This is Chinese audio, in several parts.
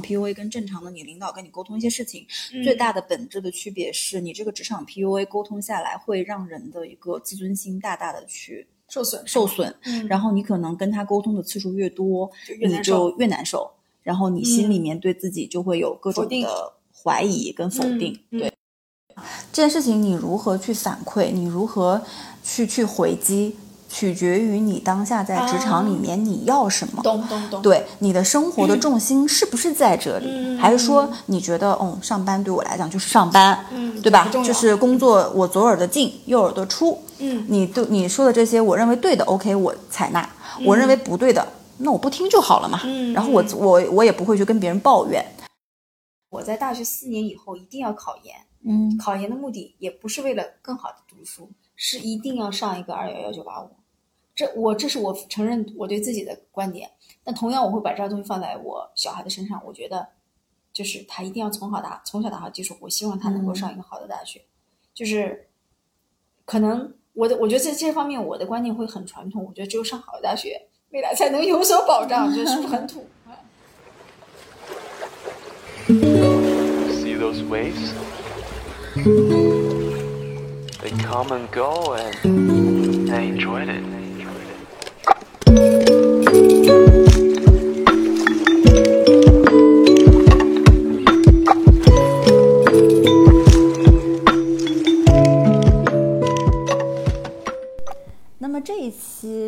PUA 跟正常的你领导跟你沟通一些事情，嗯。最大的本质的区别是你这个职场 PUA 沟通下来，会让人的一个自尊心大大的去受损受损，嗯。然后你可能跟他沟通的次数越多，就越你就越难受，然后你心里嗯。面对自己就会有各种的怀疑跟否定，嗯嗯。对。这件事情你如何去反馈，你如何去去回击，取决于你当下在职场里面你要什么。懂懂懂，对你的生活的重心是不是在这里，嗯还是说你觉得，哦，上班对我来讲就是上班，嗯对吧就是工作我左耳朵进右耳朵出，嗯你对你说的这些，我认为对的，OK，我采纳；我认为不对的，那我不听就好了嘛。嗯然后我嗯我我也不会去跟别人抱怨。我在大学四年以后一定要考研，嗯考研的目的也不是为了更好的读书，是一定要上一个二幺幺九八五。这我这是我承认我对自己的观点，但同样我会把这套东西放在我小孩的身上。我觉得，就是他一定要从好打从小打好基础，我希望他能够嗯上一个好的大学。就是可能我的我觉得在这方面我的观念会很传统，我觉得只有上好的大学，未来才能有所保障。这是不是很土？See those waves? They come and go, and I enjoyed it.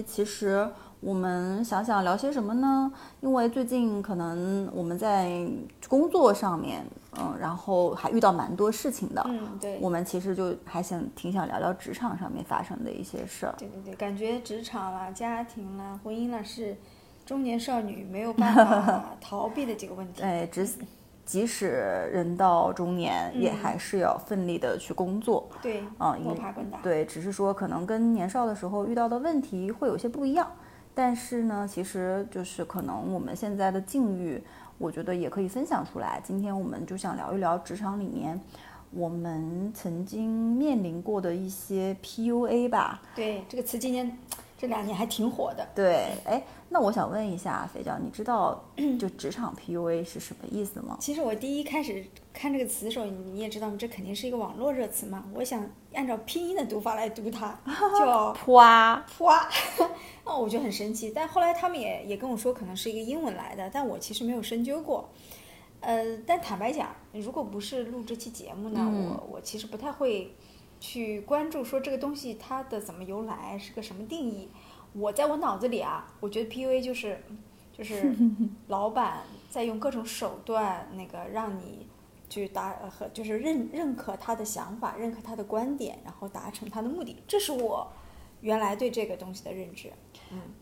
其实我们想想聊些什么呢？因为最近可能我们在工作上面，嗯，然后还遇到蛮多事情的。嗯，对。我们其实就还想挺想聊聊职场上面发生的一些事儿。对对对，感觉职场啦、家庭啦、婚姻啦是中年少女没有办法 逃避的几个问题。哎，即即使人到中年，也嗯还是要奋力的去工作。对，嗯，摸因爬滚打。对，只是说可能跟年少的时候遇到的问题会有些不一样，但是呢，其实就是可能我们现在的境遇，我觉得也可以分享出来。今天我们就想聊一聊职场里面我们曾经面临过的一些 PUA 吧。对这个词今年这两年还挺火的。对，哎，那我想问一下肥娇，你知道就职场 PUA 是什么意思吗？其实我第一开始看这个词的时候，你也知道，这肯定是一个网络热词嘛。我想按照拼音的读法来读它，叫 啪，哇，那 我就很生气。但后来他们也也跟我说，可能是一个英文来的，但我其实没有深究过。呃，但坦白讲，如果不是录这期节目呢，嗯我我其实不太会去关注说这个东西它的怎么由来，是个什么定义。我在我脑子里啊，我觉得 PUA 就是就 是老板在用各种手段，那个让你去达呃和就是认认可他的想法，认可他的观点，然后达成他的目的。这是我原来对这个东西的认知。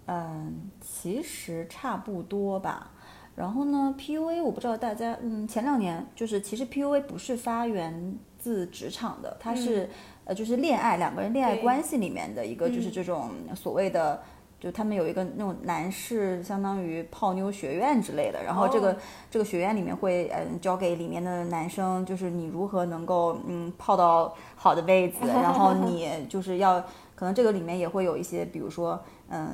嗯，其实差不多吧。然后呢，PUA 我不知道大家，嗯，前两年就是其实 PUA 不是发源自职场的，它是、呃就是恋爱两个人恋爱关系里面的一个就是嗯这种所谓的。就他们有一个那种男士，相当于泡妞学院之类的，然后这个、哦这个学院里面会嗯教给里面的男生，就是你如何能够嗯泡到好的位子，然后 你就是要可能这个里面也会有一些，比如说嗯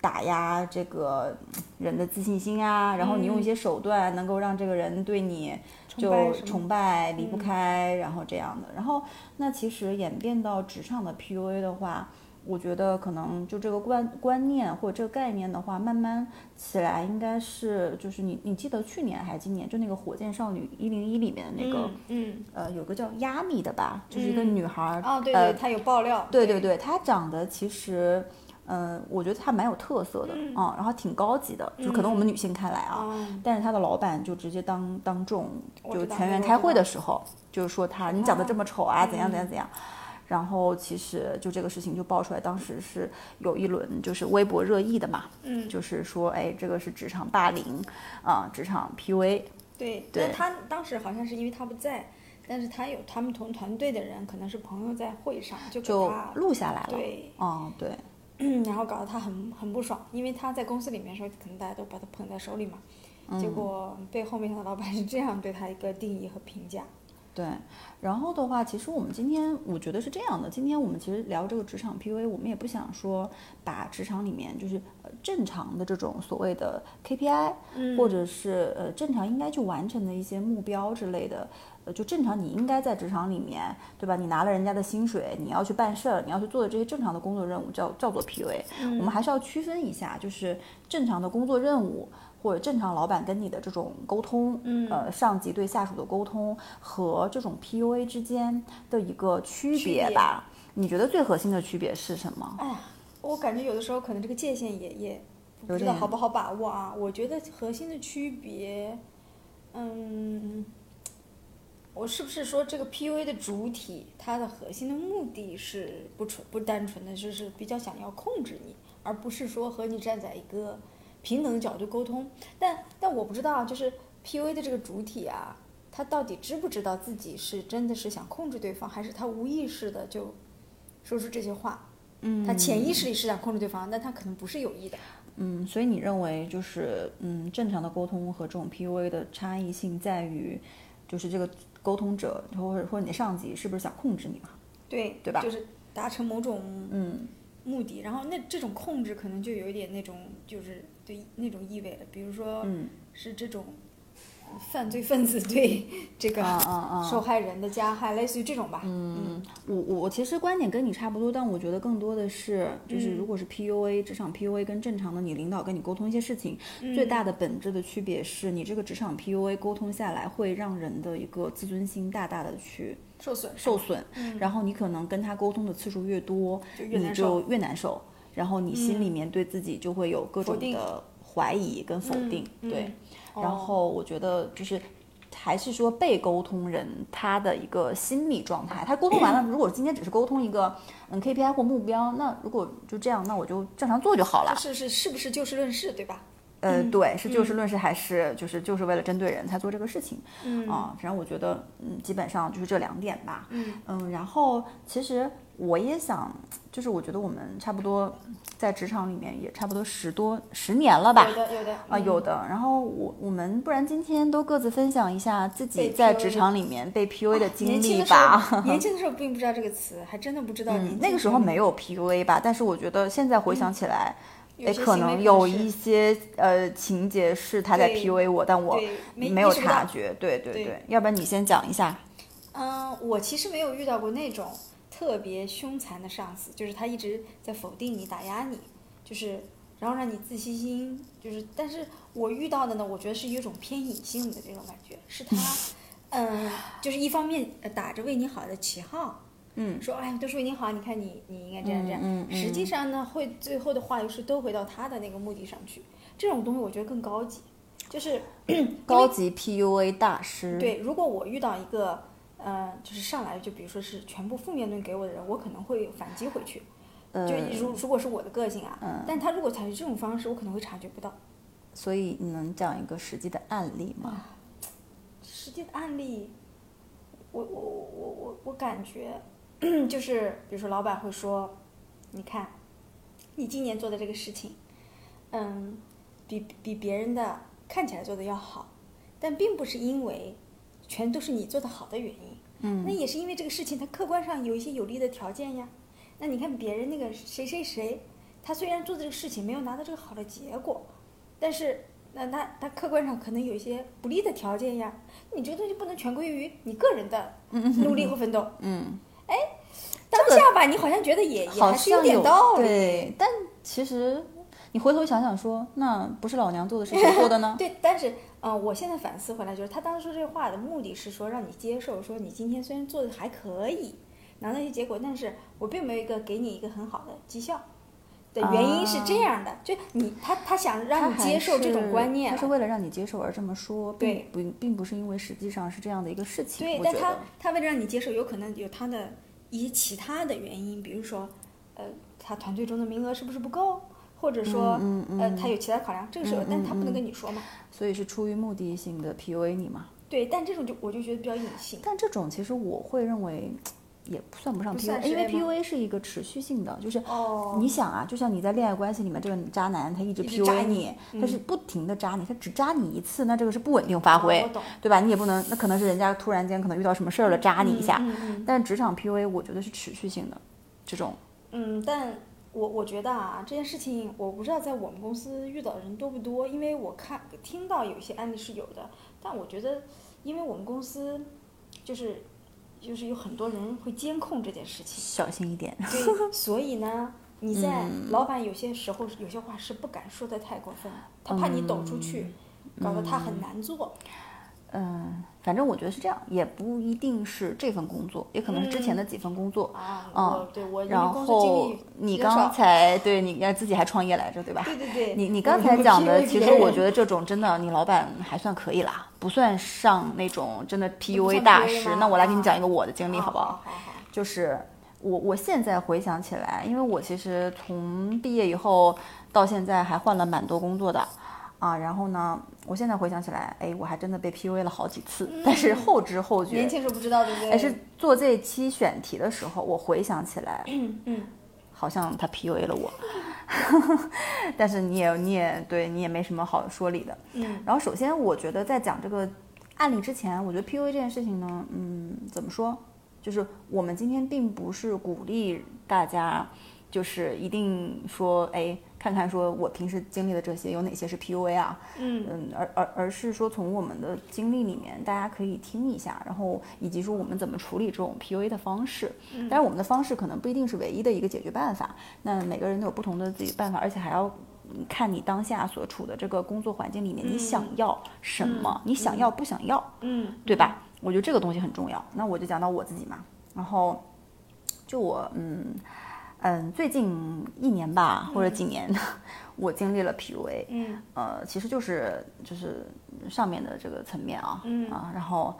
打压这个人的自信心啊，然后你用一些手段能够让这个人对你就崇拜离不嗯开，然后这样的。然后那其实演变到职场的 PUA 的话，我觉得可能就这个观观念或者这个概念的话，慢慢起来应该是就是你你记得去年还是今年就那个火箭少女一零一里面的那个、嗯呃有个叫亚米的吧，就是一个嗯女孩儿、哦，对呃对，他有爆料。对对对，她长得其实，嗯、我觉得他蛮有特色的，嗯，然后挺高级的，就可能我们女性看来啊，嗯但是他的老板就直接当当众就全员开会的时候，就是说他你长得这么丑啊，怎样怎样嗯怎样。然后其实就这个事情就爆出来，当时是有一轮就是微博热议的嘛，嗯，就是说哎这个是职场霸凌啊、职场 PUA，对，对但他当时好像是因为他不在，但是他有他们同团队的人，可能是朋友在会上就录下来了，对，嗯对，然后搞得他很很不爽，因为他在公司里面的时候，可能大家都把他捧在手里嘛，嗯结果被后没想到老板是这样对他一个定义和评价。对，然后的话，其实我们今天我觉得是这样的，今天我们其实聊这个职场 PUA，我们也不想说把职场里面就是呃正常的这种所谓的 KPI，、或者是呃正常应该去完成的一些目标之类的。呃，就正常，你应该在职场里面，对吧？你拿了人家的薪水，你要去办事儿，你要去做的这些正常的工作任务，叫叫做 PUA。我们还是要区分一下，就是正常的工作任务，或者正常老板跟你的这种沟通，嗯，呃，上级对下属的沟通和这种 PUA 之间的一个区别吧。你觉得最核心的区别是什么？哎呀，我感觉有的时候可能这个界限也也不知道好不好把握啊。我觉得核心的区别，嗯，我是不是说这个 PUA 的主体，它的核心的目的是不纯不单纯的，就是比较想要控制你，而不是说和你站在一个平等的角度沟通。但但我不知道，就是 PUA 的这个主体啊，他到底知不知道自己是真的是想控制对方，还是他无意识的就说出这些话？嗯，他潜意识里是想控制对方，但他可能不是有意的。嗯，所以你认为就是嗯，正常的沟通和这种 PUA 的差异性在于，就是这个沟通者或者或者你的上级是不是想控制你嘛？对对吧？就是达成某种嗯。目的，然后那这种控制可能就有一点那种就是对那种意味了，比如说嗯。是这种犯罪分子对这个受害人的加害，类似于这种吧。嗯，我我我其实观点跟你差不多，但我觉得更多的是，就是嗯。如果是 PUA 职场 PUA 跟正常的你领导跟你沟通一些事情，嗯。最大的本质的区别是你这个职场 PUA 沟通下来会让人的一个自尊心大大的去受损受损，然后你可能跟他沟通的次数越多，就越你难受就越难受，然后你心里面对自己就会有各种的怀疑跟否定，嗯对，嗯然后我觉得就是。还是说被沟通人他的一个心理状态，他沟通完了，如果今天只是沟通一个嗯 KPI 或目标，那如果就这样，那我就正常做就好了。是是是不是就事论事，对吧？呃，对，是就事论事，还是就是就是为了针对人才做这个事情？嗯啊，反正我觉得，嗯，基本上就是这两点吧。嗯然后其实我也想，就是我觉得我们差不多在职场里面也差不多十多十年了吧？有的有的啊，嗯有的。然后我我们不然今天都各自分享一下自己在职场里面被 PUA 的经年轻的时历吧。候，年轻的时候并不知道这个词，还真的不知道你。嗯那个时候没有 PUA 吧，但是我觉得现在回想起来，哎，有些可能有一些呃情节是他在 PUA 我，但我没没有察觉。对对对对，要不然你先讲一下。嗯，我其实没有遇到过那种特别凶残的上司，就是他一直在否定你、打压你，就是然后让你自信心，就是，但是我遇到的呢，我觉得是有一种偏隐性的这种感觉，是他，嗯，就是一方面呃打着为你好的旗号，嗯说哎都是为你好，你看你你应该这样这样，嗯嗯实际上呢，会最后的话又是都回到他的那个目的上去，这种东西我觉得更高级，就是高级 PUA 大师。对，如果我遇到一个，呃，就是上来就比如说是全部负面论给我的人，我可能会反击回去。呃就如如果是我的个性啊，但他如果采取这种方式，我可能会察觉不到。所以你能讲一个实际的案例吗？实际的案例，我我我我我我感觉，就是比如说老板会说，你看，你今年做的这个事情，嗯，比比别人的看起来做的要好，但并不是因为全都是你做的好的原因，嗯那也是因为这个事情它客观上有一些有利的条件呀。那你看别人那个谁谁谁，他虽然做的这个事情没有拿到这个好的结果，但是那他他客观上可能有一些不利的条件呀。你这个东西不能全归于你个人的努力和奋斗。嗯，哎当下吧，你好像觉得也也还是有点道理。对，但其实你回头想想说，那不是老娘做的，是谁做的呢？对，但是，嗯、我现在反思回来，就是他当时说这话的目的是说让你接受，说你今天虽然做的还可以，拿到一些结果，但是我并没有一个给你一个很好的绩效。的原因是这样的，就你他他想让你接受这种观念了，他是为了让你接受而这么说，并不并不是因为实际上是这样的一个事情。对，但他他为了让你接受，有可能有他的一些其他的原因，比如说，呃，他团队中的名额是不是不够，或者说，嗯嗯呃，他有其他考量，这个时候，但是他不能跟你说嘛。所以是出于目的性的 PUA 你嘛？对，但这种就我就觉得比较隐性。但这种其实我会认为，也算不上 PUA，因为 PUA 是一个持续性的，就是哦你想啊，就像你在恋爱关系里面，这个渣男他一直 PUA 你你，他是不停的渣你，他只渣你一次，那这个是不稳定发挥，对吧？你也不能，那可能是人家突然间可能遇到什么事儿了，渣你一下。但职场 PUA 我觉得是持续性的，这种嗯，但我我觉得啊，这件事情我不知道在我们公司遇到的人多不多，因为我看听到有一些案例是有的，但我觉得，因为我们公司就是就是有很多人会监控这件事情，小心一点。对，所以呢，你在嗯老板有些时候有些话是不敢说的太过分，他怕你抖出去，搞得他很难做。嗯，反正我觉得是这样，也不一定是这份工作，也可能是之前的几份工作。啊，嗯对我然后你刚才对你要自己还创业来着，对吧？对对对，你你刚才讲的，其实我觉得这种真的，你老板还算可以啦，不算上那种真的 PUA 大师。那我来给你啊讲一个我的经历，好不好？好好，就是我我现在回想起来，因为我其实从毕业以后到现在还换了蛮多工作的。啊，然后呢，我现在回想起来，哎，我还真的被 PUA 了好几次，但是后知后觉。年轻时候不知道对不对？哎，是做这期选题的时候，我回想起来，嗯嗯好像他 PUA 了我，但是你也你也对你也没什么好说理的。嗯然后首先，我觉得在讲这个案例之前，我觉得 PUA 这件事情呢，嗯，怎么说？就是我们今天并不是鼓励大家，就是一定说，哎，看看说我平时经历的这些有哪些是 PUA 啊？嗯。嗯，而而而是说从我们的经历里面，大家可以听一下，然后以及说我们怎么处理这种 PUA 的方式。嗯。当然，我们的方式可能不一定是唯一的一个解决办法，那每个人都有不同的自己办法，而且还要嗯看你当下所处的这个工作环境里面，你想要什么，你想要不想要，嗯，对吧？我觉得这个东西很重要。那我就讲到我自己嘛，然后就我嗯嗯最近一年吧，或者几年，我经历了 PUA，嗯。呃，其实就是就是上面的这个层面啊，嗯。啊，然后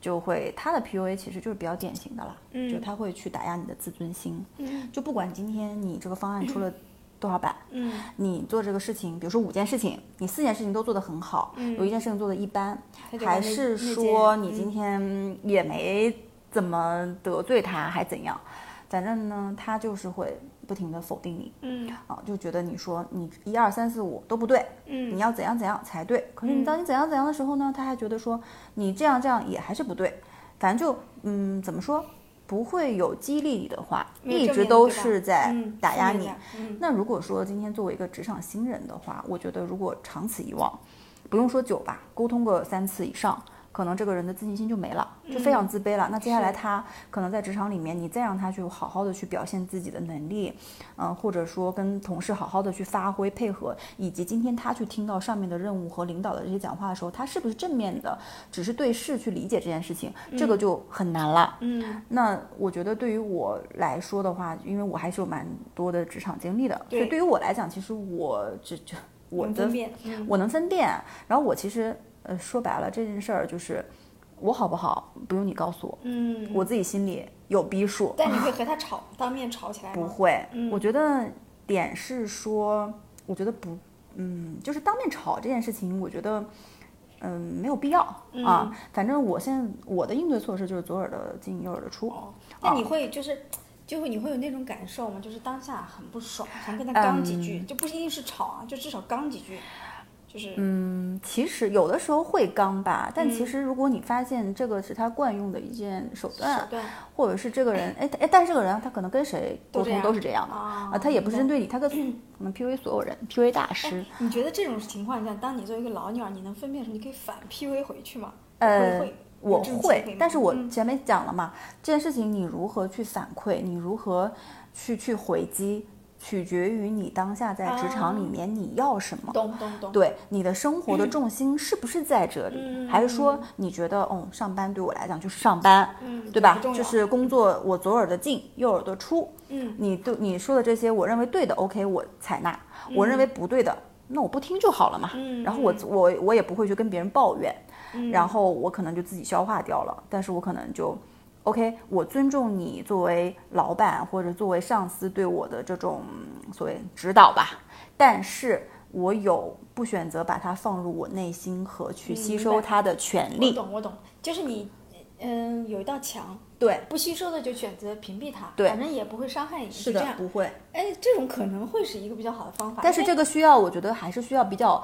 就会他的 PUA 其实就是比较典型的啦，嗯。就他会去打压你的自尊心，嗯。就不管今天你这个方案出了多少版，嗯。你做这个事情，比如说五件事情，你四件事情都做得很好，嗯。有一件事情做得一般，还是说你嗯。今天也没怎么得罪他，还怎样？反正呢，他就是会不停的否定你嗯。啊，就觉得你说你一二三四五都不对，嗯。你要怎样怎样才对。可是你当你怎样怎样的时候呢，他还觉得说你这样这样也还是不对。反正就嗯，怎么说，不会有激励你的话，一直都是？在嗯打压你那如果说今天作为一个职场新人的话，我觉得如果长此以往，不用说久吧，沟通个三次以上，可能这个人的自信心就没了，就非常自卑了。那接下来他可能在职场里面，你再让他去好好的去表现自己的能力，嗯、或者说跟同事好好的去发挥配合，以及今天他去听到上面的任务和领导的这些讲话的时候，他是不是正面的，只是对事去理解这件事情，这个就很难了。嗯那我觉得对于我来说的话，因为我还是有蛮多的职场经历的，所以对对于我来讲，其实我这就我的我能分辨。然后我其实呃说白了这件事儿就是我好不好不用你告诉我，嗯，我自己心里有逼数。但你会 和他吵，当面吵起来吗？不会，嗯我觉得点是说，我觉得不，嗯，就是当面吵这件事情，我觉得。嗯，没有必要嗯啊。反正我现在我的应对措施就是左耳的进右耳的出。哦，那你会就是。就会你会有那种感受吗？就是当下很不爽，想跟他刚几句，就不一定是吵啊，就至少刚几句，就是嗯，其实有的时候会刚吧，但其嗯实如果你发现这个是他惯用的一件手段，手段或者是这个人，哎但是这个人他可能跟谁沟通都是这样的啊他也不是针对你，他跟 可能 PUA 所有人，PUA 大师，你觉得这种情况下，当你作为一个老鸟，你能分辨出你可以反 PUA 回去吗？呃我会，但是我嗯前面讲了嘛，这件事情你如何去反馈，你如何去去回击，取决于你当下在职场里啊面你要什么。懂懂懂，对你的生活的重心是不是在这里，嗯还是说你觉得，嗯，上班对我来讲就是上班，嗯，对吧？就是工作，我左耳朵进，右耳朵出。嗯你对你说的这些，我认为对的，OK，我采纳；我认为不对的，那我不听就好了嘛。嗯然后我我我也不会去跟别人抱怨，嗯然后我可能就自己消化掉了。但是我可能就，OK，我尊重你作为老板或者作为上司对我的这种嗯所谓指导吧，但是。我有不选择把它放入我内心和去吸收它的权利我利。懂我懂，就是你嗯，有一道墙，对，不吸收的就选择屏蔽它，对反正也不会伤害你，是的这样，。不会。哎，这种可能会是一个比较好的方法。但是这个需要，我觉得还是需要比较，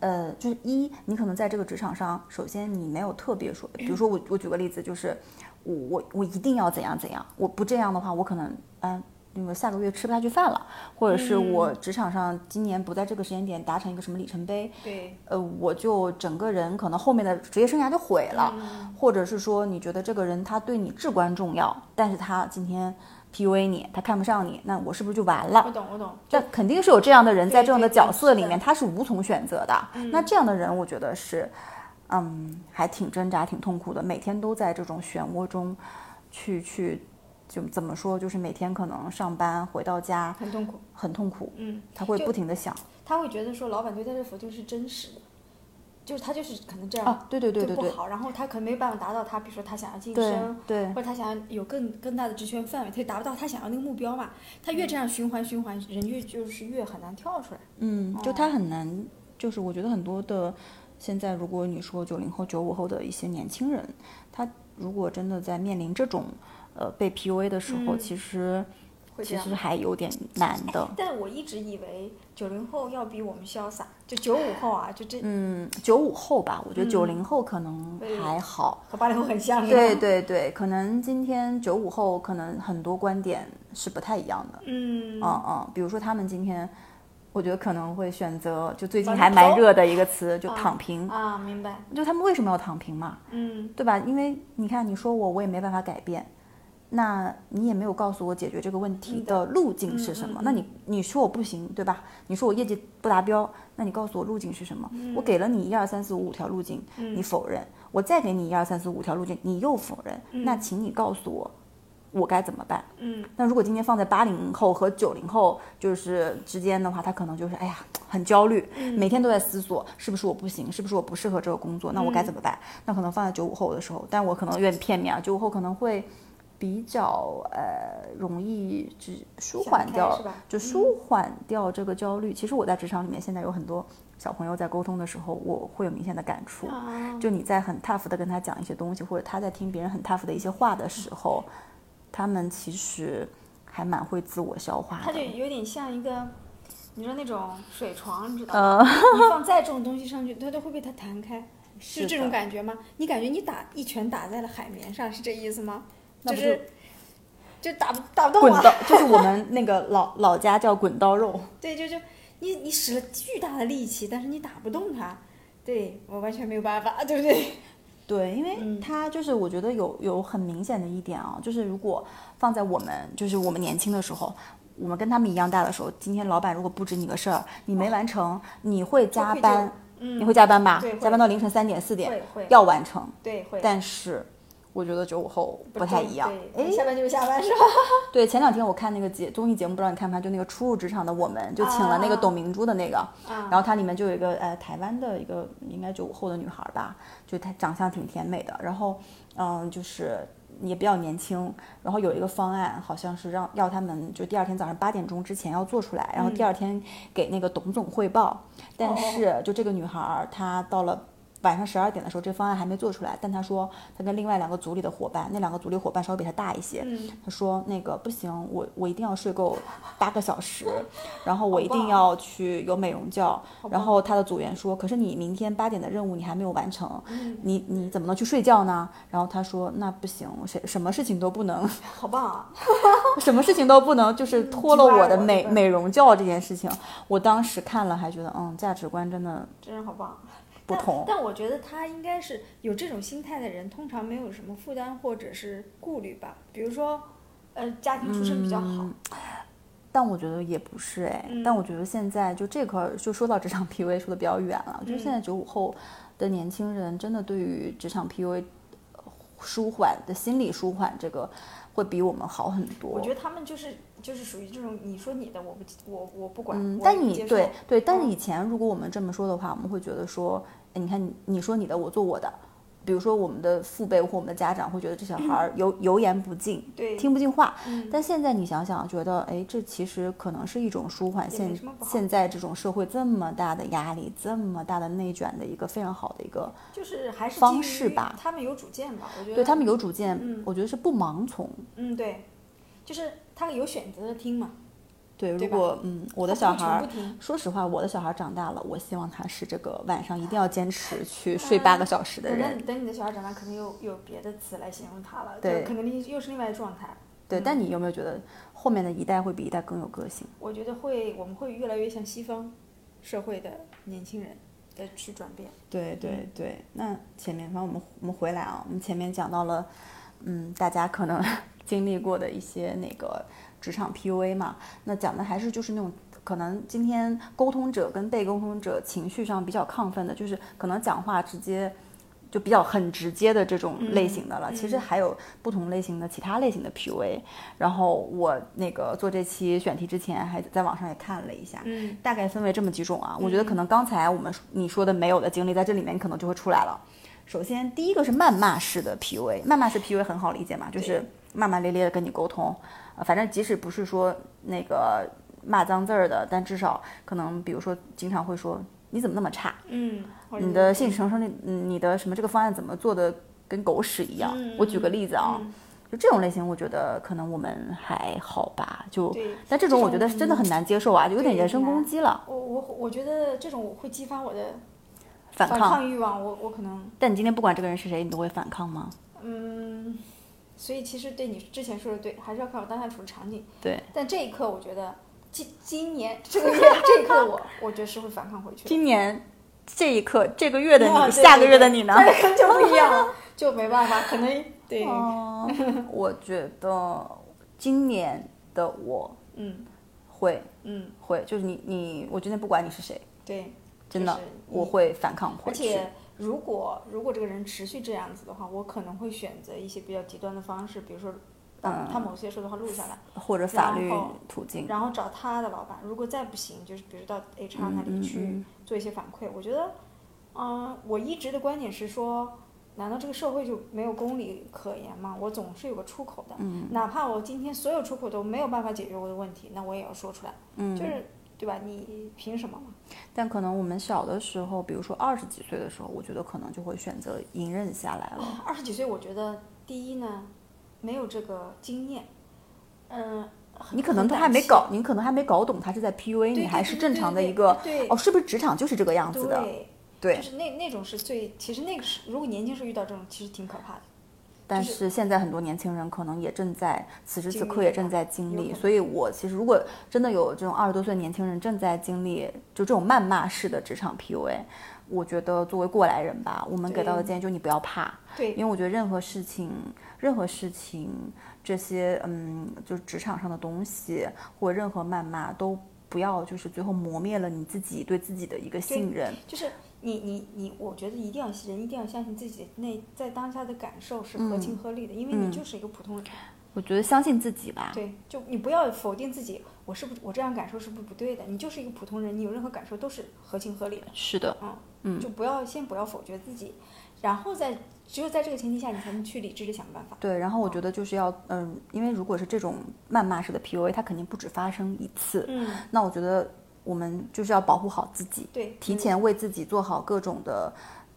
呃，就是一，你可能在这个职场上，首先你没有特别说，比如说我我举个例子，就是我我我一定要怎样怎样，我不这样的话，我可能嗯。那个下个月吃不下去饭了，或者是我职场上今年不在这个时间点达成一个什么里程碑，对，呃，我就整个人可能后面的职业生涯就毁了，或者是说你觉得这个人他对你至关重要，但是他今天 PUA 你，他看不上你，那我是不是就完了？我懂我懂。但肯定是有这样的人在这样的角色里面，他是无从选择的。那这样的人，我觉得是，嗯，还挺挣扎、挺痛苦的，每天都在这种漩涡中去去，就怎么说，就是每天可能上班回到家很痛苦，很痛苦，嗯，他会不停的想他会觉得说老板对他的否定是真实的，就是他就是可能这样啊，对对对对对不好，然后他可能没有办法达到他，比如说他想要晋升，对或者他想要有更更大的职权范围，他就达不到他想要那个目标嘛。他越这样循环循环，人越就是越很难跳出来。嗯，就他很难，就是我觉得很多的现在，如果你说九零后、九五后的一些年轻人，他如果真的在面临这种呃被 PUA 的时候，嗯其实会其实还有点难的。但我一直以为九零后要比我们潇洒，就九五后啊，就这嗯，九五后吧，我觉得嗯九零后可能还好。和八零后很像，对，对对，可能今天九五后可能很多观点是不太一样的。嗯嗯嗯，比如说他们今天，我觉得可能会选择，就最近还蛮热的一个词，就啊躺平。啊，明白，就他们为什么要躺平嘛？嗯对吧？因为你看，你说我，我也没办法改变，那你也没有告诉我解决这个问题的路径是什么。那你你说我不行，对吧？你说我业绩不达标，那你告诉我路径是什么？嗯我给了你一二三四五五条路径，你否认；我再给你一二三四五条路径，你又否认。那请你告诉我，我该怎么办？嗯那如果今天放在八零后和九零后就是之间的话，他可能就是哎呀很焦虑，每天都在思索是不是我不行，是不是我不适合这个工作，那我该怎么办？那可能放在九五后的时候，但我可能有点片面啊，九五后可能会比较呃容易只舒缓掉就舒缓掉这个焦虑。其实我在职场里面现在有很多小朋友在沟通的时候，我会有明显的感触。啊，就你在很 tough 的跟他讲一些东西，或者他在听别人很 tough 的一些话的时候，他们其实还蛮会自我消化的它就。有点像一个，你说那种水床，你知道吗？你放再重的东西上去，它都会被它弹开，是这种感觉吗？你感觉你打一拳打在了海绵上，是这意思吗？就是就打不打不动啊滚刀，就是我们那个老老家叫滚刀肉。对，就就你你使了巨大的力气，但是你打不动它，对我完全没有办法，对不对？对，因为嗯。他就是我觉得有有很明显的一点啊，就是如果放在我们就是我们年轻的时候。我们跟他们一样大的时候，今天老板如果布置你个事儿，你没完成，你会加班，嗯，你会加班吧加班到凌晨三点四点要完成。对会。但是我觉得九五后不太一样。对，哎，下班就是下班是吧？对，前两天我看那个节综艺节目，不知道你看没看？就那个初入职场的我们，就请了那个啊董明珠的那个，啊然后它里面就有一个呃台湾的一个应该九五后的女孩吧，就她长相挺甜美的，然后嗯就是也比较年轻，然后有一个方案好像是让要他们就第二天早上八点钟之前要做出来，然后第二天给那个董总汇报，但是就这个女孩儿她到了。晚上十二点的时候，这方案还没做出来，但他说他跟另外两个组里的伙伴，那两个组里伙伴稍微比他大一些，嗯他说那个不行，我我一定要睡够八个小时，然后我一定要去有美容觉。然后他的组员说，可是你明天八点的任务你还没有完成，嗯你你怎么能去睡觉呢？然后他说那不行，谁什么事情都不能，好棒啊！什么事情都不能，就是拖了我的美美容觉这件事情。我当时看了还觉得，嗯，价值观真的真是好棒。但不同。但我觉得他应该是有这种心态的人，通常没有什么负担或者是顾虑吧。比如说，呃，家庭出身比较好，嗯但我觉得也不是哎，嗯但我觉得现在就这块儿就说到职场 PUA 说的比较远了，嗯就是现在九五后的年轻人真的对于职场 PUA 呃舒缓的心理舒缓这个会比我们好很多。我觉得他们就是就是属于这种你说你的，我不我我不管。嗯，但你对对，但是嗯以前如果我们这么说的话，我们会觉得说，哎，你看你你说你的，我做我的，比如说我们的父辈或我们的家长会觉得这小孩儿油 油盐不进，对听不进话。嗯但现在你想想，觉得哎，这其实可能是一种舒缓现现在这种社会这么大的压力、这么大的内卷的一个非常好的一个，就是还是方式吧他们有主见吧，我觉得对他们有主见，嗯我觉得是不盲从。嗯对，就是他有选择的听嘛，对，如果嗯，我的小孩儿说实话，我的小孩儿长大了，我希望他是这个晚上一定要坚持去睡八个小时的等人。等等你的小孩长大，可能又有别的词来形容他了，对就可能另又是另外的状态。对，嗯但你有没有觉得后面的一代会比一代更有个性？我觉得会，我们会越来越像西方社会的年轻人的去转变。对对对，那前面，反正我们我们回来啊，我们前面讲到了，嗯，大家可能经历过的一些那个职场 PUA 嘛，那讲的还是就是那种可能今天沟通者跟被沟通者情绪上比较亢奋的，就是可能讲话直接。就比较很直接的这种类型的了，其实还有不同类型的其他类型的 PUA。然后我那个做这期选题之前，还在网上也看了一下，嗯大概分为这么几种啊。我觉得可能刚才我们你说的没有的经历，在这里面可能就会出来了。首先，第一个是谩骂式的 PUA，谩骂式 PUA 很好理解嘛，就是骂骂咧咧的跟你沟通，呃，反正即使不是说那个骂脏字儿的，但至少可能比如说经常会说你怎么那么差，嗯，你的信息承受力，嗯，你的什么这个方案怎么做的跟狗屎一样？嗯我举个例子啊，嗯就这种类型，我觉得可能我们还好吧，就但这种我觉得真的很难接受啊，就有点人身攻击了，我我我觉得这种会激发我的反。抗欲望，我我可能但你今天不管这个人是谁，你都会反抗吗？嗯，所以其实对你之前说的对，还是要看我当下处的场景。对，但这一刻，我觉得今今年这个月这一刻的我，我觉得是会反抗回去。今年这一刻，这个月的你，啊下个月的你呢？就不一样了，就没办法，可能 对，哦，我觉得今年的我嗯会嗯，会，就是你你，我今天不管你是谁，对，真的就是我会反抗回去。而且如果如果这个人持续这样子的话，我可能会选择一些比较极端的方式，比如说把他某些说的话录下来，或者法律途径。然后找他的老板。如果再不行，就是比如到 HR 那嗯里去嗯做一些反馈。我觉得，嗯、我一直的观点是说，难道这个社会就没有公理可言吗？我总是有个出口的，嗯哪怕我今天所有出口都没有办法解决我的问题，那我也要说出来，嗯，就是对吧？你凭什么嘛？但可能我们小的时候，比如说二十几岁的时候，我觉得可能就会选择隐忍下来了。二十几岁，我觉得第一呢，没有这个经验，嗯、你可能都还没搞，你可能还没搞懂他是在 PUA 你，还是正常的一个对哦，是不是职场就是这个样子的？对，对就是那那种是最，其实那个是如果年轻时候遇到这种，其实挺可怕的。但是是现在很多年轻人可能也正在此时此刻也正在经历，所以我其实如果真的有这种二十多岁年轻人正在经历就这种谩骂式的职场 PUA，我觉得作为过来人吧，我们给到的建议就是你不要怕，对因为我觉得任何事情，任何事情，这些嗯，就是职场上的东西或任何谩骂都不要就是最后磨灭了你自己对自己的一个信任。就是你你你，我觉得一定要人一定要相信自己那在当下的感受是合情合理的，因为嗯你就是一个普通人。我觉得相信自己吧。对，就你不要否定自己，我是不是我这样感受是不是不对的？你就是一个普通人，你有任何感受都是合情合理的。是的，嗯嗯就不要先不要否决自己，然后再只有在这个前提下，你才能去理智的想办法。对，然后我觉得就是要，嗯，因为如果是这种谩骂式的 PUA，它肯定不止发生一次。嗯，那我觉得我们就是要保护好自己，对，提前为自己做好各种的，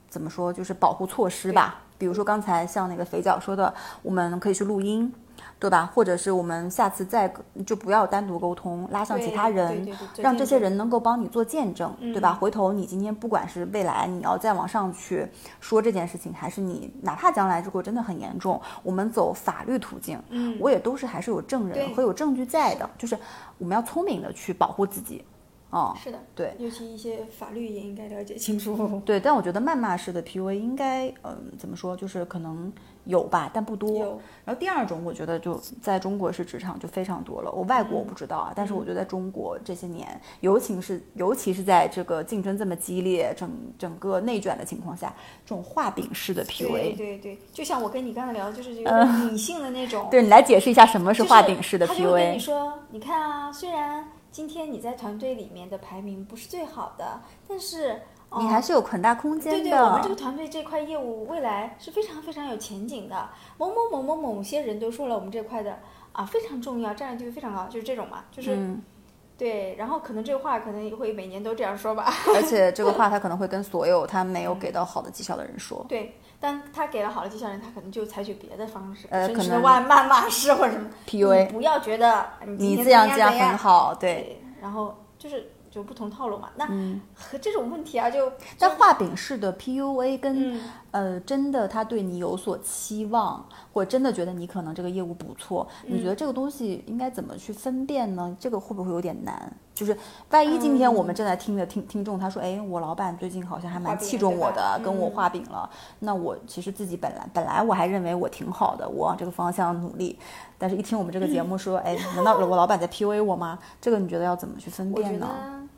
怎么说，就是保护措施吧。比如说刚才像那个肥脚说的，我们可以去录音，对吧？或者是我们下次再就不要单独沟通，拉上其他人，让这些人能够帮你做见证，对吧？嗯回头你今天不管是未来你要再往上去说这件事情，还是你哪怕将来如果真的很严重，我们走法律途径，嗯我也都是还是有证人和有证据在的，就是我们要聪明的去保护自己，哦，是的，对。尤其一些法律也应该了解清楚。对，但我觉得谩骂式的 PUA 应该，嗯，怎么说，就是可能有吧，但不多。有然后第二种，我觉得就在中国是职场就非常多了。我外国我不知道啊，但是我觉得在中国这些年，尤其是尤其是在这个竞争这么激烈、整整个内卷的情况下，这种画饼式的 PUA，对对，就像我跟你刚才聊的，就是有点理性的那种。对你来解释一下什么是画饼式的他就会跟你 PUA？说，你看啊，虽然今天你在团队里面的排名不是最好的，但是你还是有很大空间的。对对，我们这个团队这块业务未来是非常非常有前景的。某某某某某些人都说了，我们这块的啊非常重要，占有地位非常高，就是这种嘛，就是、嗯，对。然后可能这个话可能也会每年都这样说吧。而且这个话 他可能会跟所有他没有给到好的绩效的人说。对，但他给了好的绩效人，他可能就采取别的方式，甚呃可能至万谩骂式或者什么 PUA 你不要觉得你这样这样很好，对。对，然后就是就不同套路嘛。那嗯和这种问题啊，就但画饼式的 PUA 跟、嗯呃真的他对你有所期望，或者真的觉得你可能这个业务不错，你嗯觉得这个东西应该怎么去分辨呢？这个会不会有点难？就是万一今天我们正在听的听听众他说，哎，我老板最近好像还蛮器重我的，跟我嗯画饼了。那我其实自己本来本来我还认为我挺好的，我往这个方向努力，但是一听我们这个节目说，哎，难道我老板在 PUA 我吗？这个你觉得要怎么去分辨呢？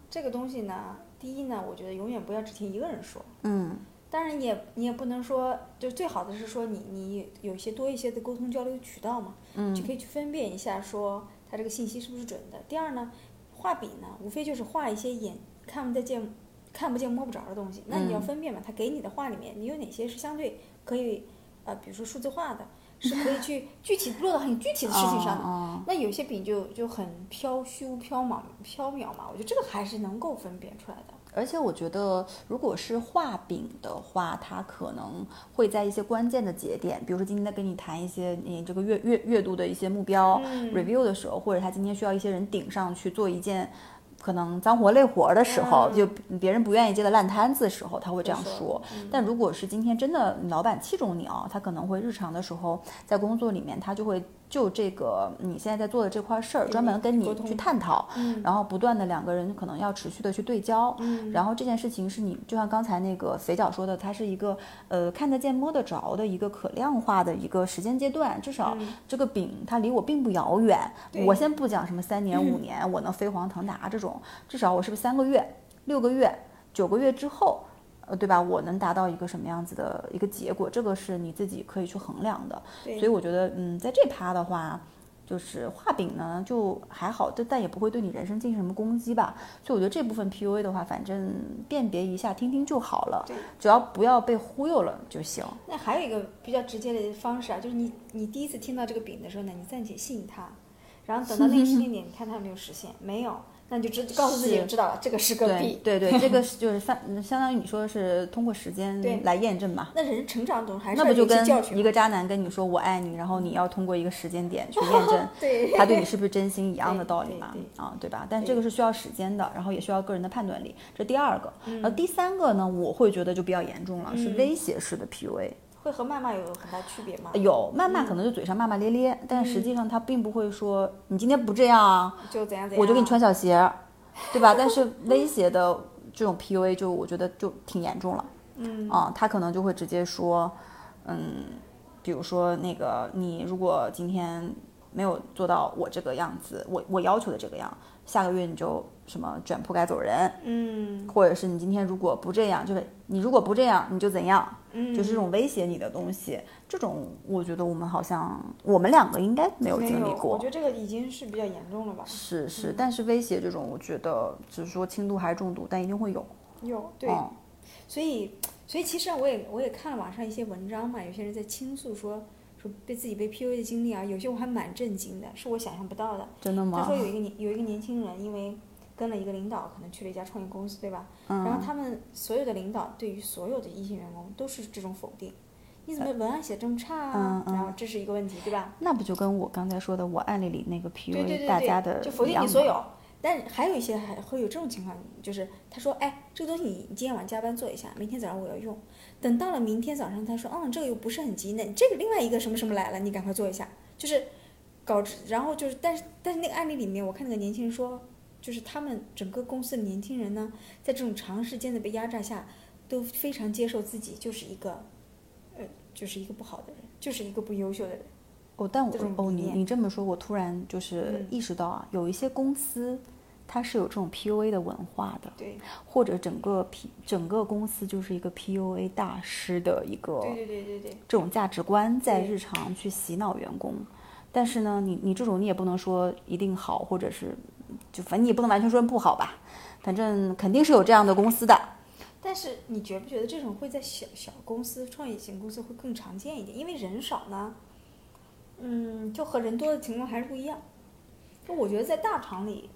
得这个东西呢，第一呢，我觉得永远不要只听一个人说。嗯当然也你也不能说，就最好的是说你你有一些多一些的沟通交流渠道嘛，就嗯可以去分辨一下说他这个信息是不是准的。第二呢，画笔呢，无非就是画一些眼看不得见、看不见摸不着的东西，那你要嗯分辨嘛，他给你的画里面，你有哪些是相对可以呃，比如说数字化的，是可以去具体落到很具体的事情上的。哦那有些饼就就很飘虚飘渺飘渺嘛，我觉得这个还是能够分辨出来的。而且我觉得，如果是画饼的话，它可能会在一些关键的节点，比如说今天在跟你谈一些你这个月月月度的一些目标、嗯 review 的时候，或者他今天需要一些人顶上去做一件可能脏活累活的时候，嗯。就别人不愿意接的烂摊子的时候，他会这样说。但如果是今天真的老板器重你啊，他可能会日常的时候在工作里面，他就会就这个你现在在做的这块事儿，专门跟你去探讨，嗯然后不断的两个人可能要持续的去对焦，嗯然后这件事情是你就像刚才那个肥角说的，它是一个呃看得见摸得着的一个可量化的一个时间阶段，至少嗯这个饼它离我并不遥远。对我先不讲什么三年五年我能飞黄腾达这种，至少我是不是三个月、六个月、九个月之后。呃，对吧？我能达到一个什么样子的一个结果，这个是你自己可以去衡量的。对所以我觉得，嗯，在这趴的话，就是画饼呢就还好，但但也不会对你人生进行什么攻击吧。所以我觉得这部分 PUA 的话，反正辨别一下，听听就好了对，只要不要被忽悠了就行。那还有一个比较直接的方式啊，就是你你第一次听到这个饼的时候呢，你暂且信他，然后等到 那个时间点，你看他有没有实现，没有，那你就知告诉自己是知道了，这个是个对。对对，这个 是就是相相当于你说的是通过时间来验证嘛。那人成长中还是那不就跟一个渣男跟你说我爱你，然后你要通过一个时间点去验证 他对你是不是真心一样的道理嘛？啊，对吧？但对这个是需要时间的，然后也需要个人的判断力，这第二个。嗯然后第三个呢，我会觉得就比较严重了，是威胁式的 PUA。会和谩骂有很大区别吗？有谩嗯骂可能就嘴上骂骂咧咧，但实际上他并不会说你今天不这样啊，就怎样怎样，我就给你穿小鞋，对吧？但是 威胁的这种 PUA 就我觉得就挺严重了。嗯啊，他可能就会直接说，嗯，比如说那个你如果今天没有做到我这个样子，我我要求的这个样，下个月你就什么卷铺盖走人，嗯。或者是你今天如果不这样，就是你如果不这样你就怎样，嗯，就是这种威胁你的东西，这种我觉得我们好像我们两个应该没有经历过。我觉。得这个已经是比较严重了吧？是是，但是威胁这种，我觉得只是说轻度还是重度，但一定会有。有对，嗯。所以所以其实我也我也看了网上一些文章嘛，有些人在倾诉说说被自己被 PUA 的经历啊，有些我还蛮震惊的，是我想象不到的。真的吗？他说有一个年有一个年轻人，因为跟了一个领导，可能去了一家创业公司，对吧？嗯然后他们所有的领导对于所有的一线员工都是这种否定，你怎么文案写这么差啊？然后这是一个问题，对吧？那不就跟我刚才说的我案例里那个 PUA 对大家的，就否定你所有。但还有一些还会有这种情况，就是他说，哎，这个东西你你今天晚上加班做一下，明天早上我要用。等到了明天早上，他说，嗯，这个又不是很急，那这个另外一个什么什么来了，你赶快做一下，就是搞，然后就是，但是但是那个案例里面，我看那个年轻人说，就是他们整个公司的年轻人呢，在这种长时间的被压榨下，都非常接受自己就是一个，呃，就是一个不好的人，就是一个不优秀的人。哦，但我哦，你你这么说，我突然就是嗯意识到啊，有一些公司它是有这种 PUA 的文化的，对，或者整个 P 整个公司就是一个 PUA 大师的一个对对对对对，这种价值观在日常去洗脑员工。但是呢，你你这种你也不能说一定好，或者是就反正你也不能完全说不好吧，反正肯定是有这样的公司的。但是你觉不觉得这种会在小小公司、创业型公司会更常见一点？因为人少呢，嗯，就和人多的情况还是不一样。就我觉得在大厂里，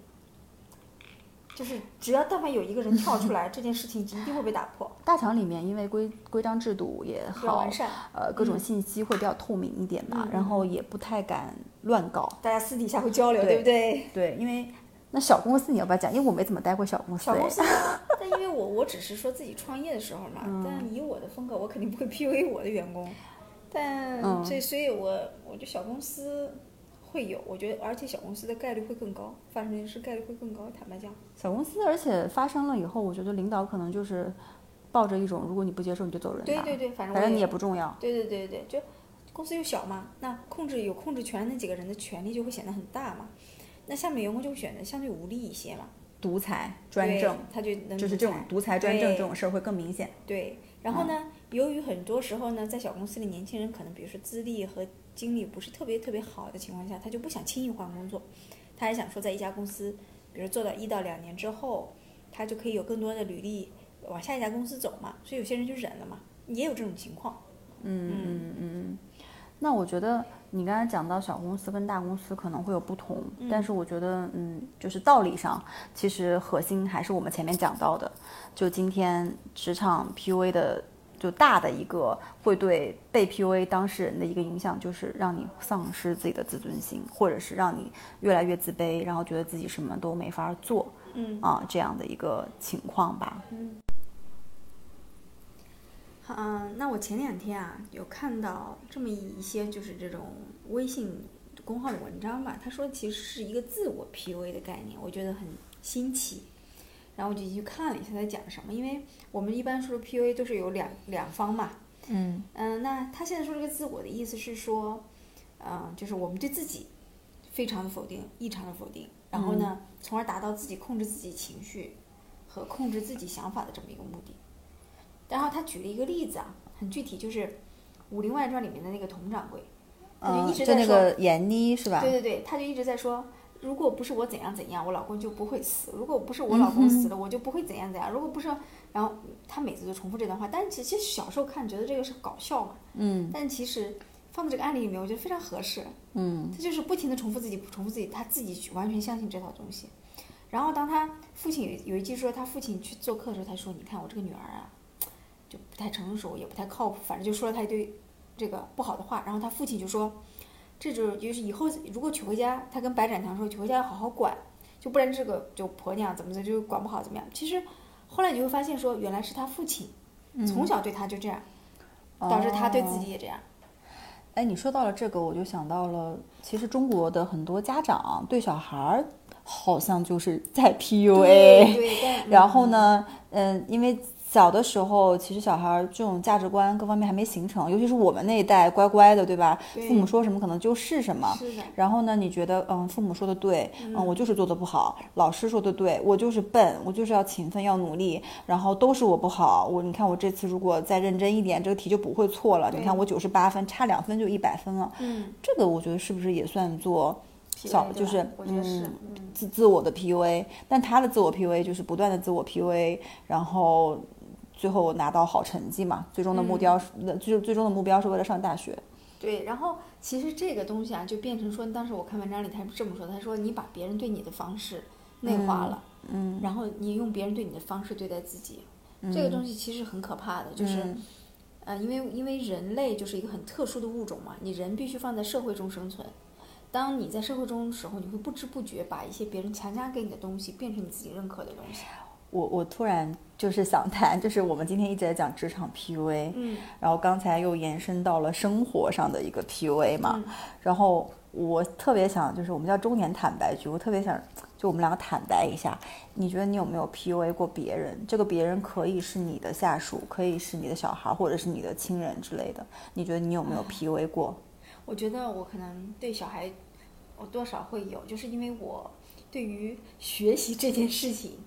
就是只要但凡有一个人跳出来，这件事情一定会被打破，大厂里面因为规规章制度也好完，善。呃，各种嗯信息会比较透明一点嘛，嗯然后也不太敢乱搞。大家私底下会交流，对对不对？对，因为那小公司你要不要讲？因为我没怎么待过小公司，小公司但因为我我只是说自己创业的时候嘛，嗯但以我的风格，我肯定不会 PUA 我的员工。但嗯所以所以我我觉得小公司会有，我觉得而且小公司的概率会更高，发生这件事概率会更高。坦白讲，小公司，而且发生了以后，我觉得领导可能就是抱着一种，如果你不接受你就走人吧，对对对，反正反正你也不重要。对对对对，就公司又小嘛，那控制有控制权那几个人的权利就会显得很大嘛，那下面员工就会显得相对无力一些嘛，独裁专政，他就能就是这种独裁专政这种事儿会更明显。对，然后呢，由于很多时候呢，在小公司里，年轻人可能比如说资历和经历不是特别特别好的情况下，他就不想轻易换工作，他还想说在一家公司，比如做到一到两年之后，他就可以有更多的履历往下一家公司走嘛，所以有些人就忍了嘛，也有这种情况。嗯嗯嗯。那我觉得你刚才讲到小公司跟大公司可能会有不同，但是我觉得，嗯，就是道理上，其实核心还是我们前面讲到的，就今天职场 PUA 的就大的一个会对被 PUA 当事人的一个影响，就是让你丧失自己的自尊心，或者是让你越来越自卑，然后觉得自己什么都没法做，嗯啊，这样的一个情况吧。嗯，那我前两天啊有看到这么一些就是这种微信公号的文章吧，他说其实是一个自我 PUA 的概念，我觉得很新奇。然后我就去看了一下他在讲什么，因为我们一般说 PUA 都是有两两方嘛，嗯嗯，那他现在说这个自我的意思是说，嗯，就是我们对自己非常的否定，异常的否定，然后呢，从而达到自己控制自己情绪和控制自己想法的这么一个目的。然后他举了一个例子啊，很具体，就是《武林外传》里面的那个佟掌柜，他就一直在说，那个闫妮是吧？对对对，他就一直在说，如果不是我怎样怎样，我老公就不会死；如果不是我老公死了，我就不会怎样怎样；如果不是，然后他每次都重复这段话。但其实小时候看觉得这个是搞笑嘛，嗯但其实放在这个案例里面，我觉得非常合适。嗯他就是不停的重复自己，重复自己，他自己完全相信这套东西。然后当他父亲有有一句说，他父亲去做客的时候，他说：“你看我这个女儿啊，就不太成熟，也不太靠谱，反正就说了他一堆这个不好的话。”然后他父亲就说：“这就就是以后如果娶回家，他跟白展堂说娶回家要好好管，就不然这个就婆娘怎么的就管不好怎么样。”其实后来你会发现说，原来是他父亲从小对他就这样，导致他对自己也这样。哎，你说到了这个，我就想到了，其实中国的很多家长对小孩儿好像就是在 PUA，然后呢，嗯，因为小的时候，其实小孩儿这种价值观各方面还没形成，尤其是我们那一代乖乖的，对吧？对父母说什么可能就是什么。是的，然后呢，你觉得嗯，父母说的对，嗯，我就是做的不好，老师说的对，我就是笨，我就是要勤奋要努力，然后都是我不好，我你看我这次如果再认真一点，这个题就不会错了。你看我九十八分，差两分就一百分了，嗯，这个我觉得是不是也算做小就是嗯自自我的 PUA？但他的自我 PUA 就是不断的自我 PUA，然后最后拿到好成绩嘛，最终的目标是，那最最终的目标是为了上大学。对，然后其实这个东西啊，就变成说，当时我看文章里他是这么说，他说你把别人对你的方式内化了，嗯，然后你用别人对你的方式对待自己，这个东西其实很可怕的，就是，嗯呃，因为因为人类就是一个很特殊的物种嘛，你人必须放在社会中生存。当你在社会中的时候，你会不知不觉把一些别人强加给你的东西变成你自己认可的东西。我我突然就是想谈，就是我们今天一直在讲职场 PUA，嗯然后刚才又延伸到了生活上的一个 PUA 嘛，嗯然后我特别想，就是我们叫中年坦白局，我特别想就我们两个坦白一下，你觉得你有没有 PUA 过别人？这个别人可以是你的下属，可以是你的小孩，或者是你的亲人之类的，你觉得你有没有 PUA 过？我觉得我可能对小孩，我多少会有，就是因为我对于学习这件事情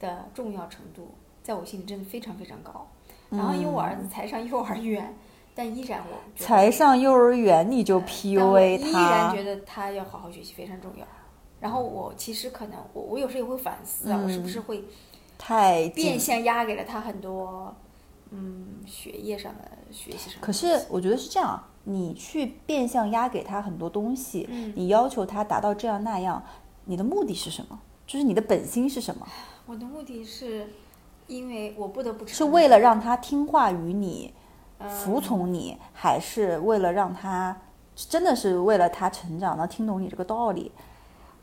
的重要程度，在我心里真的非常非常高。然后因为我儿子才上幼儿园，但依然我才上幼儿园你就 PUA 他依然觉，得他要好好学习非常重要。然后我其实可能我我有时候也会反思啊，我是不是会太变相压给了他很多，嗯，学业上的、学习上的。可是我觉得是这样，你去变相压给他很多东西，嗯你要求他达到这样那样，你的目的是什么？就是你的本心是什么？我的目的是，因为我不得不承是为了让他听话于你，嗯。服从你，还是为了让他真的是为了他成长，能听懂你这个道理？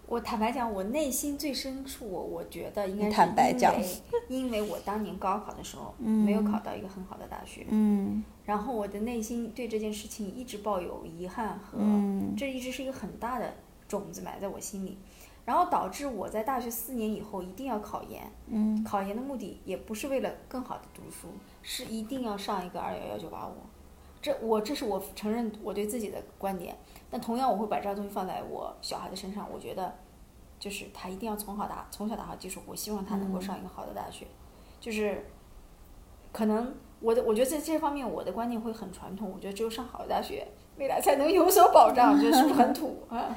我坦白讲，我内心最深处，我我觉得应该是坦白讲 因为，我当年高考的时候、没有考到一个很好的大学，嗯。然后我的内心对这件事情一直抱有遗憾和，嗯这一直是一个很大的种子埋在我心里，然后导致我在大学四年以后一定要考研，嗯考研的目的也不是为了更好的读书，是一定要上一个二幺幺九八五。这我这是我承认我对自己的观点，但同样我会把这样东西放在我小孩的身上。我觉得，就是他一定要从好打从小打好基础，我希望他能够上一个好的大学。就是可能我的我觉得在这方面我的观念会很传统，我觉得只有上好的大学，未来才能有所保障。这是不 是很土啊？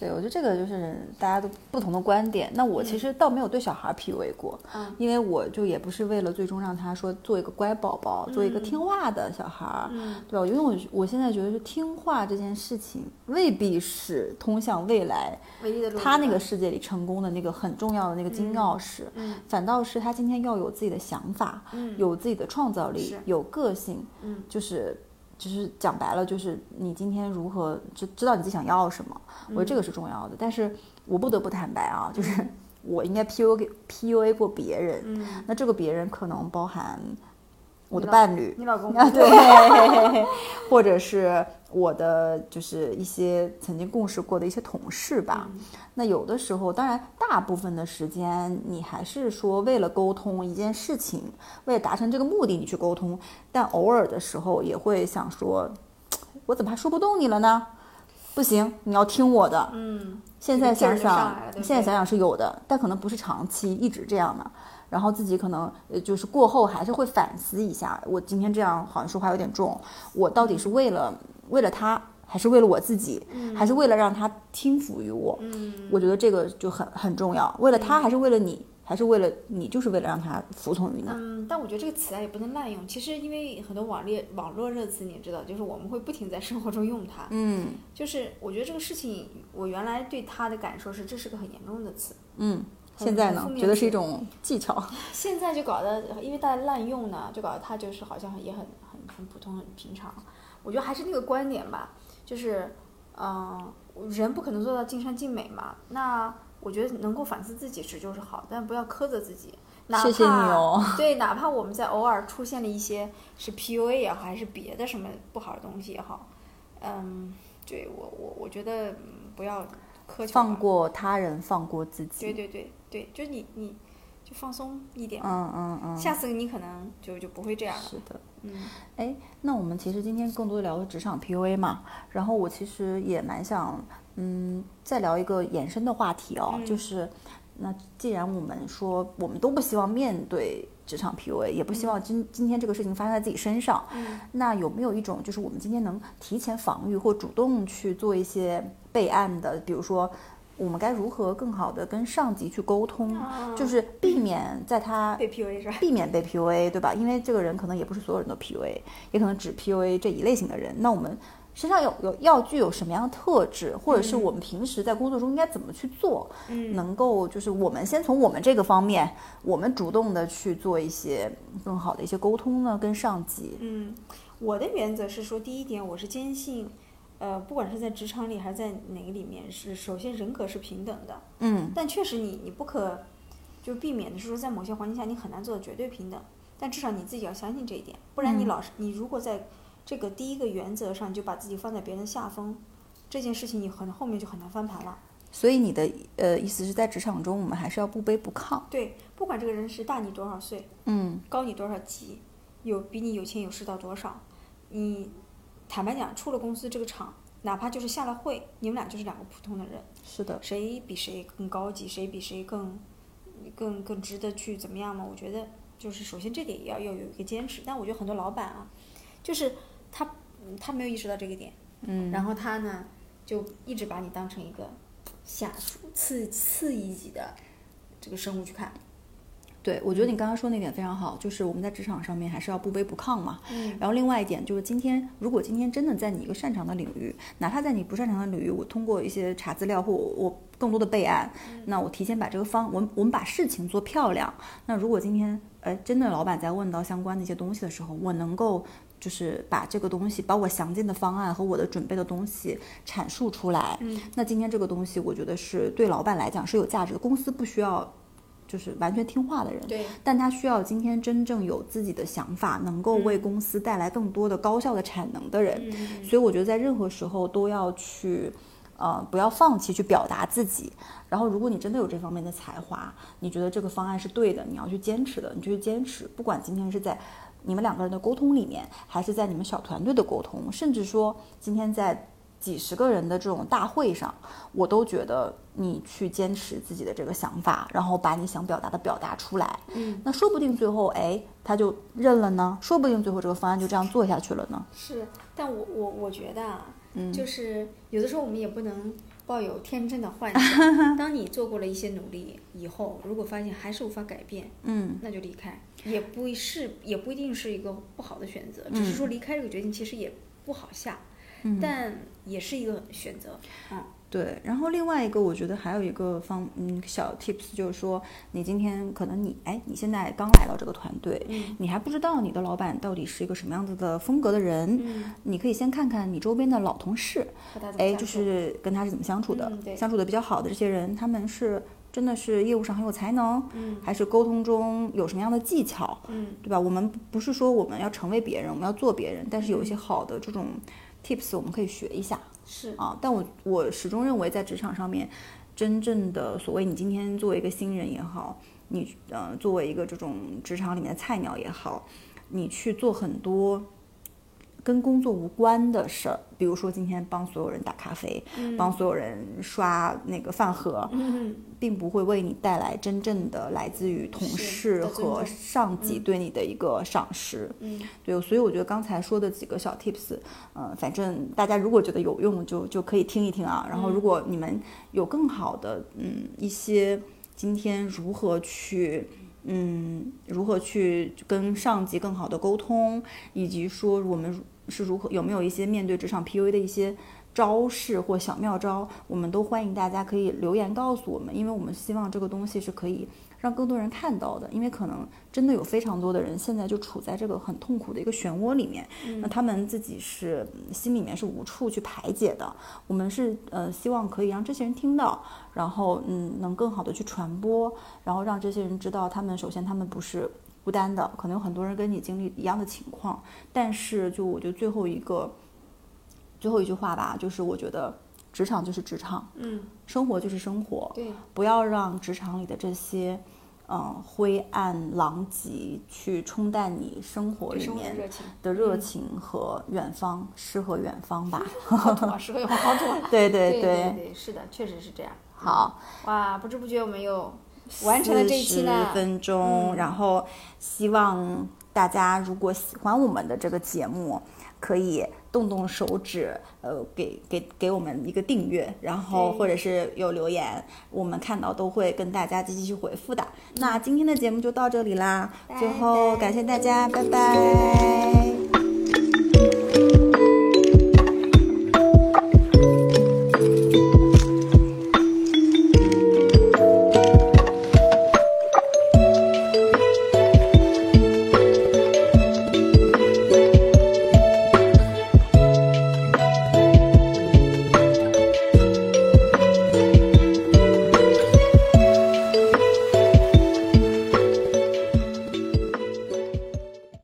对，我觉得这个就是大家都不同的观点。那我其实倒没有对小孩 PUA 过，嗯因为我就也不是为了最终让他说做一个乖宝宝，做一个听话的小孩儿，嗯对吧？因为我我现在觉得是听话这件事情未必是通向未来唯一的路。他那个世界里成功的那个很重要的那个金钥匙，嗯反倒是他今天要有自己的想法，嗯有自己的创造力，有个性，嗯就是就是讲白了，就是你今天如何知知道你自己想要什么，我觉得这个是重要的。但是我不得不坦白啊，就是 我应该 PUA 给 PUA 过别人，嗯，那这个别人可能包含我的伴侣，你老公。啊，对，或者是我的就是一些曾经共事过的一些同事吧。那有的时候，当然大部分的时间你还是说为了沟通一件事情，为了达成这个目的你去沟通，但偶尔的时候也会想说，我怎么还说不动你了呢？不行，你要听我的。嗯，现在想想对，对现在想想是有的，但可能不是长期一直这样的。然后自己可能呃就是过后还是会反思一下，我今天这样好像说话有点重，我到底是为了为了他，还是为了我自己，还是为了让他听服于我？嗯我觉得这个就很很重要。为了他，还是为了你，还是为了你，就是为了让他服从于你。嗯，但我觉得这个词啊也不能滥用。其实因为很多网列网络热词，你也知道，就是我们会不停在生活中用它。嗯就是我觉得这个事情，我原来对他的感受是，这是个很严重的词。嗯，现在呢觉得是一种技巧。现在就搞得，因为大家滥用呢，就搞得他就是好像也很很很普通、很平常。我觉得还是那个观点吧，就是，嗯、人不可能做到尽善尽美嘛。那我觉得能够反思自己是就是好，但不要苛责自己。哪怕谢谢你哦。对，哪怕我们在偶尔出现了一些是 PUA 也好，还是别的什么不好的东西也好，嗯，对我我我觉得嗯不要苛求。放过他人，放过自己。对对对对，就你你就放松一点，嗯嗯嗯，下次你可能就就不会这样了。是的。嗯哎，那我们其实今天更多聊的职场 PUA 嘛，然后我其实也蛮想，嗯，再聊一个延伸的话题哦，嗯就是，那既然我们说我们都不希望面对职场 PUA，也不希望今今天这个事情发生在自己身上，嗯那有没有一种就是我们今天能提前防御或主动去做一些备案的，比如说。我们该如何更好的跟上级去沟通，啊就是避免在他被 PUA 是吧？避免被 PUA，对吧？因为这个人可能也不是所有人都 PUA，也可能只 PUA 这一类型的人。那我们身上有有要具有什么样的特质，或者是我们平时在工作中应该怎么去做，嗯能够就是我们先从我们这个方面，我们主动的去做一些更好的一些沟通呢，跟上级。嗯，我的原则是说，第一点，我是坚信，呃，不管是在职场里还是在哪个里面，是首先人格是平等的。嗯但确实你你不可就避免的是说，在某些环境下你很难做到绝对平等，但至少你自己要相信这一点，不然你嗯老是你如果在这个第一个原则上就把自己放在别人的下风，这件事情你很后面就很难翻盘了。所以你的呃意思是在职场中，我们还是要不卑不亢。对，不管这个人是大你多少岁，嗯高你多少级，有比你有钱有势到多少，你坦白讲，出了公司这个厂，哪怕就是下了会，你们俩就是两个普通的人，是的，谁比谁更高级，谁比谁更更更值得去怎么样嘛？我觉得就是首先这点也要要有一个坚持，但我觉得很多老板啊，就是他嗯他没有意识到这个点，嗯，然后他呢就一直把你当成一个下属次次一级的这个生物去看。对，我觉得你刚刚说那点非常好，就是我们在职场上面还是要不卑不亢嘛。嗯然后另外一点就是，今天如果今天真的在你一个擅长的领域，哪怕在你不擅长的领域，我通过一些查资料或我我更多的备案，那我提前把这个方，我们我们把事情做漂亮。那如果今天呃真的老板在问到相关的一些东西的时候，我能够就是把这个东西，把我详尽的方案和我的准备的东西阐述出来。嗯，那今天这个东西，我觉得是对老板来讲是有价值的。公司不需要就是完全听话的人，对，但他需要今天真正有自己的想法，能够为公司带来更多的高效的产能的人。嗯所以我觉得在任何时候都要去，呃，不要放弃去表达自己。然后，如果你真的有这方面的才华，你觉得这个方案是对的，你要去坚持的，你就去坚持。不管今天是在你们两个人的沟通里面，还是在你们小团队的沟通，甚至说今天在几十个人的这种大会上，我都觉得你去坚持自己的这个想法，然后把你想表达的表达出来。嗯，那说不定最后，哎，他就认了呢。说不定最后这个方案就这样做下去了呢。是，但我我我觉得啊，嗯就是有的时候我们也不能抱有天真的幻想。当你做过了一些努力以后，如果发现还是无法改变，嗯，那就离开，也不是也不一定是一个不好的选择，只是说离开这个决定其实也不好下，嗯但也是一个选择。嗯，对，然后另外一个，我觉得还有一个方，嗯，小 tips 就是说，你今天可能你，哎，你现在刚来到这个团队，嗯。你还不知道你的老板到底是一个什么样子的风格的人，嗯，你可以先看看你周边的老同事，哎，就是跟他是怎么相处的，嗯相处的比较好的这些人，他们是真的是业务上很有才能，嗯。还是沟通中有什么样的技巧，嗯。对吧？我们不不是说我们要成为别人，我们要做别人，但是有一些好的这种 tips 我们可以学一下。是啊，但我我始终认为，在职场上面，真正的所谓你今天作为一个新人也好，你呃作为一个这种职场里面的菜鸟也好，你去做很多跟工作无关的事儿，比如说今天帮所有人打咖啡，帮所有人刷那个饭盒，嗯。并不会为你带来真正的来自于同事和上级对你的一个赏识。嗯。对，所以我觉得刚才说的几个小 tips，呃，反正大家如果觉得有用，就就可以听一听啊。然后，如果你们有更好的嗯一些今天如何去嗯如何去跟上级更好的沟通，以及说我们是如何有没有一些面对职场 PUA 的一些招式或小妙招，我们都欢迎大家可以留言告诉我们，因为我们希望这个东西是可以让更多人看到的，因为可能真的有非常多的人现在就处在这个很痛苦的一个漩涡里面，那他们自己是嗯心里面是无处去排解的。我们是呃希望可以让这些人听到，然后嗯能更好的去传播，然后让这些人知道，他们首先他们不是孤单的，可能有很多人跟你经历一样的情况，但是就我觉得最后一个最后一句话吧，就是我觉得职场就是职场，嗯，生活就是生活，对，不要让职场里的这些，嗯、灰暗、狼藉去冲淡你生活里面的热情。和远方，诗和远方吧。好土啊，适合用好土啊。对对对对对，是的，确实是这样。好，哇，不知不觉我们又完成了这一期40呢。分钟，嗯然后希望大家如果喜欢我们的这个节目，可以动动手指，呃，给给给我们一个订阅，然后或者是有留言，我们看到都会跟大家积极去回复的。那今天的节目就到这里啦，最后感谢大家，拜拜